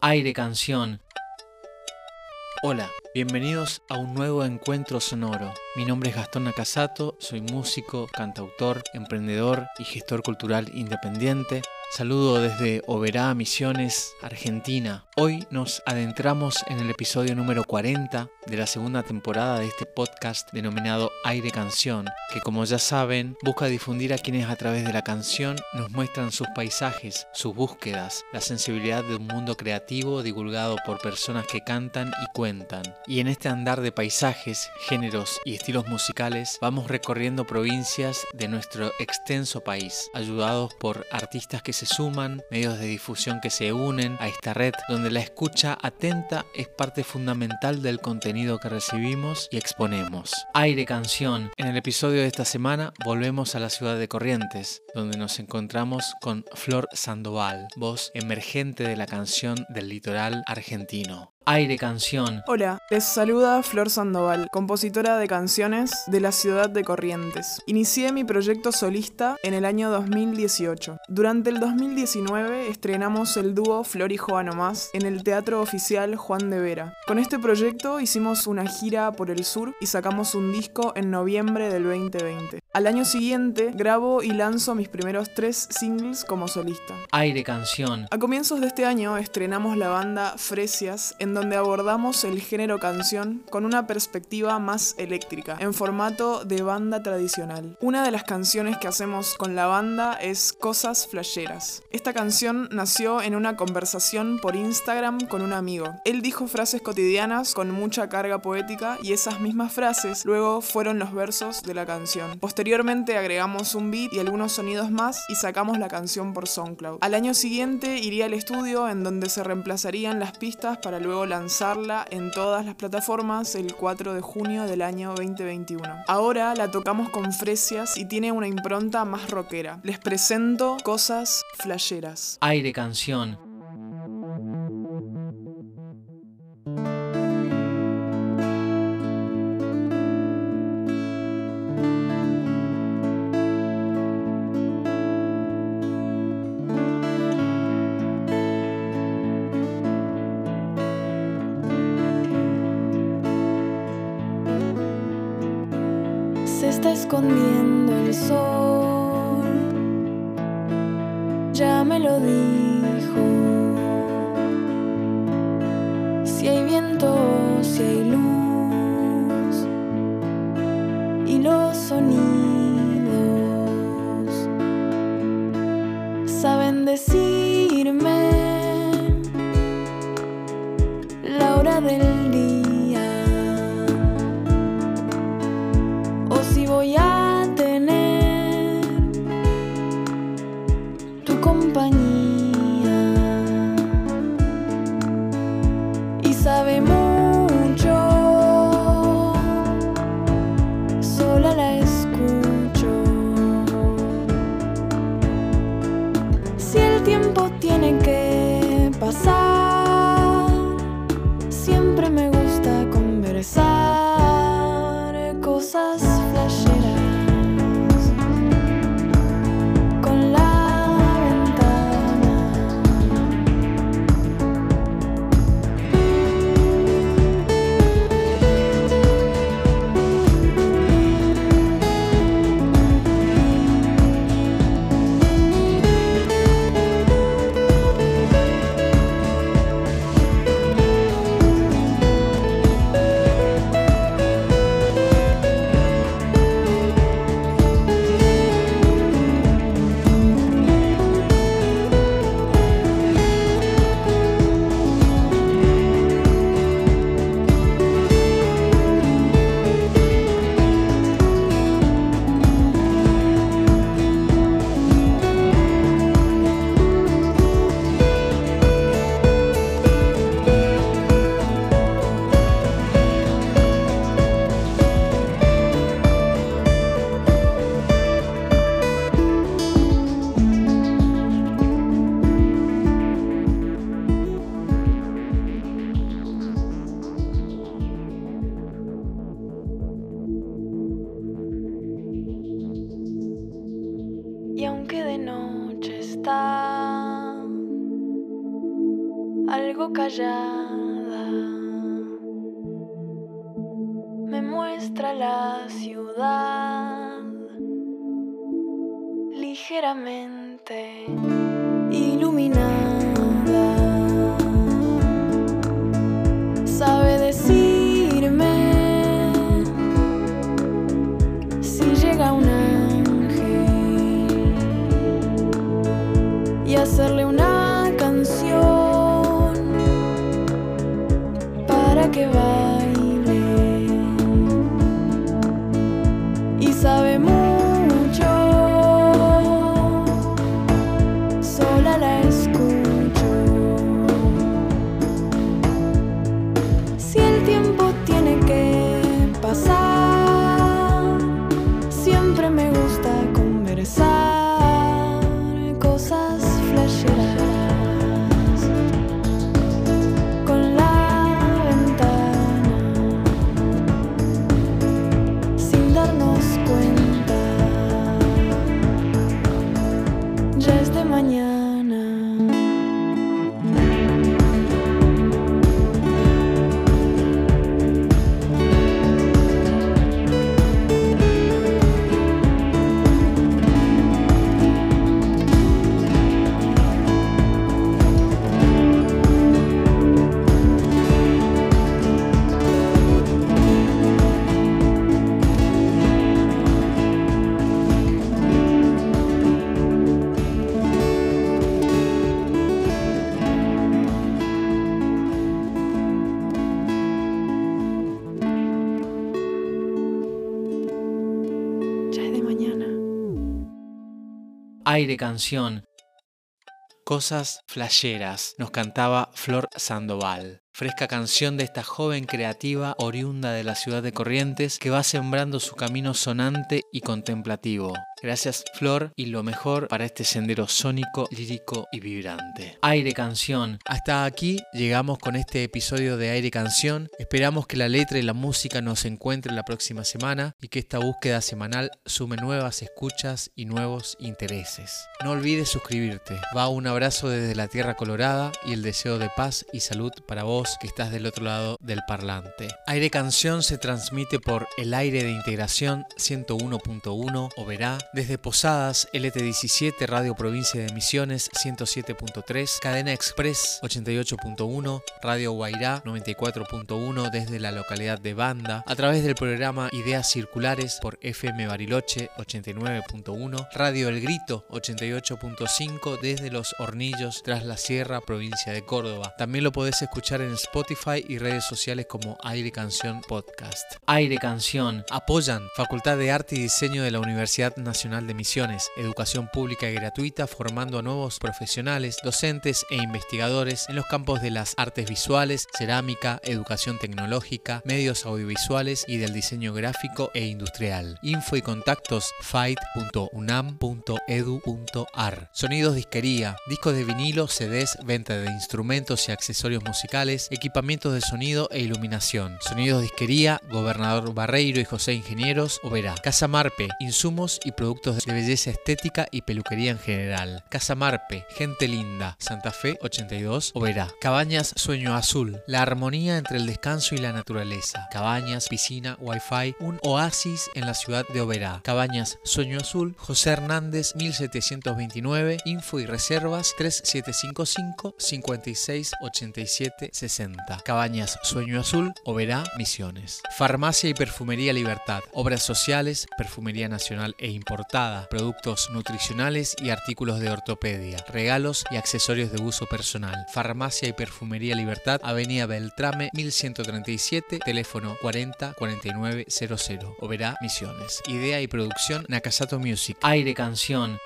Aire Canción. Hola, bienvenidos a un nuevo encuentro sonoro. Mi nombre es Gastón Nakasato, soy músico, cantautor, emprendedor y gestor cultural independiente. Saludo desde Oberá, Misiones, Argentina. Hoy nos adentramos en el episodio número 40 de la segunda temporada de este podcast denominado Aire Canción, que como ya saben busca difundir a quienes a través de la canción nos muestran sus paisajes, sus búsquedas, la sensibilidad de un mundo creativo divulgado por personas que cantan y cuentan. Y en este andar de paisajes, géneros y estilos musicales vamos recorriendo provincias de nuestro extenso país, ayudados por artistas que se suman, medios de difusión que se unen a esta red donde la escucha atenta es parte fundamental del contenido que recibimos y exponemos. Aire Canción. En el episodio de esta semana volvemos a la ciudad de Corrientes, donde nos encontramos con Flor Sandoval, voz emergente de la canción del litoral argentino. Aire Canción. Hola, les saluda Flor Sandoval, compositora de canciones de la ciudad de Corrientes. Inicié mi proyecto solista en el año 2018. Durante el 2019 estrenamos el dúo Flor y Joa Más en el Teatro Oficial Juan de Vera. Con este proyecto hicimos una gira por el sur y sacamos un disco en noviembre del 2020. Al año siguiente grabo y lanzo mis primeros tres singles como solista. Aire Canción. A comienzos de este año estrenamos la banda Fresias en donde abordamos el género canción con una perspectiva más eléctrica, en formato de banda tradicional. Una de las canciones que hacemos con la banda es Cosas Flasheras. Esta canción nació en una conversación por Instagram con un amigo. Él dijo frases cotidianas con mucha carga poética y esas mismas frases luego fueron los versos de la canción. Posteriormente agregamos un beat y algunos sonidos más y sacamos la canción por SoundCloud. Al año siguiente iría al estudio en donde se reemplazarían las pistas para luego lanzarla en todas las plataformas el 4 de junio del año 2021. Ahora la tocamos con Fresias y tiene una impronta más rockera. Les presento cosas flasheras. Aire Canción. Escondiendo el sol, ya me lo dijo. Si hay viento, algo callada. Me muestra la ciudad ligeramente iluminada. Aire canción. Cosas flasheras, nos cantaba Flor Sandoval. Fresca canción de esta joven creativa oriunda de la ciudad de Corrientes que va sembrando su camino sonante y contemplativo. Gracias Flor y lo mejor para este sendero sónico, lírico y vibrante. Aire Canción. Hasta aquí llegamos con este episodio de Aire Canción. Esperamos que la letra y la música nos encuentren la próxima semana y que esta búsqueda semanal sume nuevas escuchas y nuevos intereses. No olvides suscribirte. Va un abrazo desde la Tierra Colorada y el deseo de paz y salud para vos que estás del otro lado del parlante. Aire Canción se transmite por el aire de integración 101.1 o verá desde Posadas LT17 Radio Provincia de Misiones 107.3, Cadena Express 88.1, Radio Guairá 94.1 desde la localidad de Banda, a través del programa Ideas Circulares por FM Bariloche 89.1, Radio El Grito 88.5 desde Los Hornillos tras la Sierra Provincia de Córdoba. También lo podés escuchar en Spotify y redes sociales como Aire Canción Podcast. Aire Canción apoyan Facultad de Arte y Diseño de la Universidad Nacional de Misiones, educación pública y gratuita formando a nuevos profesionales, docentes e investigadores en los campos de las artes visuales, cerámica, educación tecnológica, medios audiovisuales y del diseño gráfico e industrial. Info y contactos fight.unam.edu.ar. Sonidos disquería, discos de vinilo, CDs, venta de instrumentos y accesorios musicales, equipamientos de sonido e iluminación. Sonidos disquería, Gobernador Barreiro y José Ingenieros, Oberá. Casa Marpe, insumos y productos de belleza estética y peluquería en general. Casa Marpe, gente linda, Santa Fe 82, Oberá. Cabañas Sueño Azul, la armonía entre el descanso y la naturaleza. Cabañas, piscina, wifi, un oasis en la ciudad de Oberá. Cabañas Sueño Azul, José Hernández 1729, info y reservas 3755 56 87 60. Cabañas Sueño Azul, Oberá, Misiones. Farmacia y Perfumería Libertad, obras sociales, perfumería nacional e importada, productos nutricionales y artículos de ortopedia, regalos y accesorios de uso personal. Farmacia y Perfumería Libertad, Avenida Beltrame 1137, teléfono 40 49 00. Oberá Misiones. Idea y producción Nakasato Music. Aire Canción.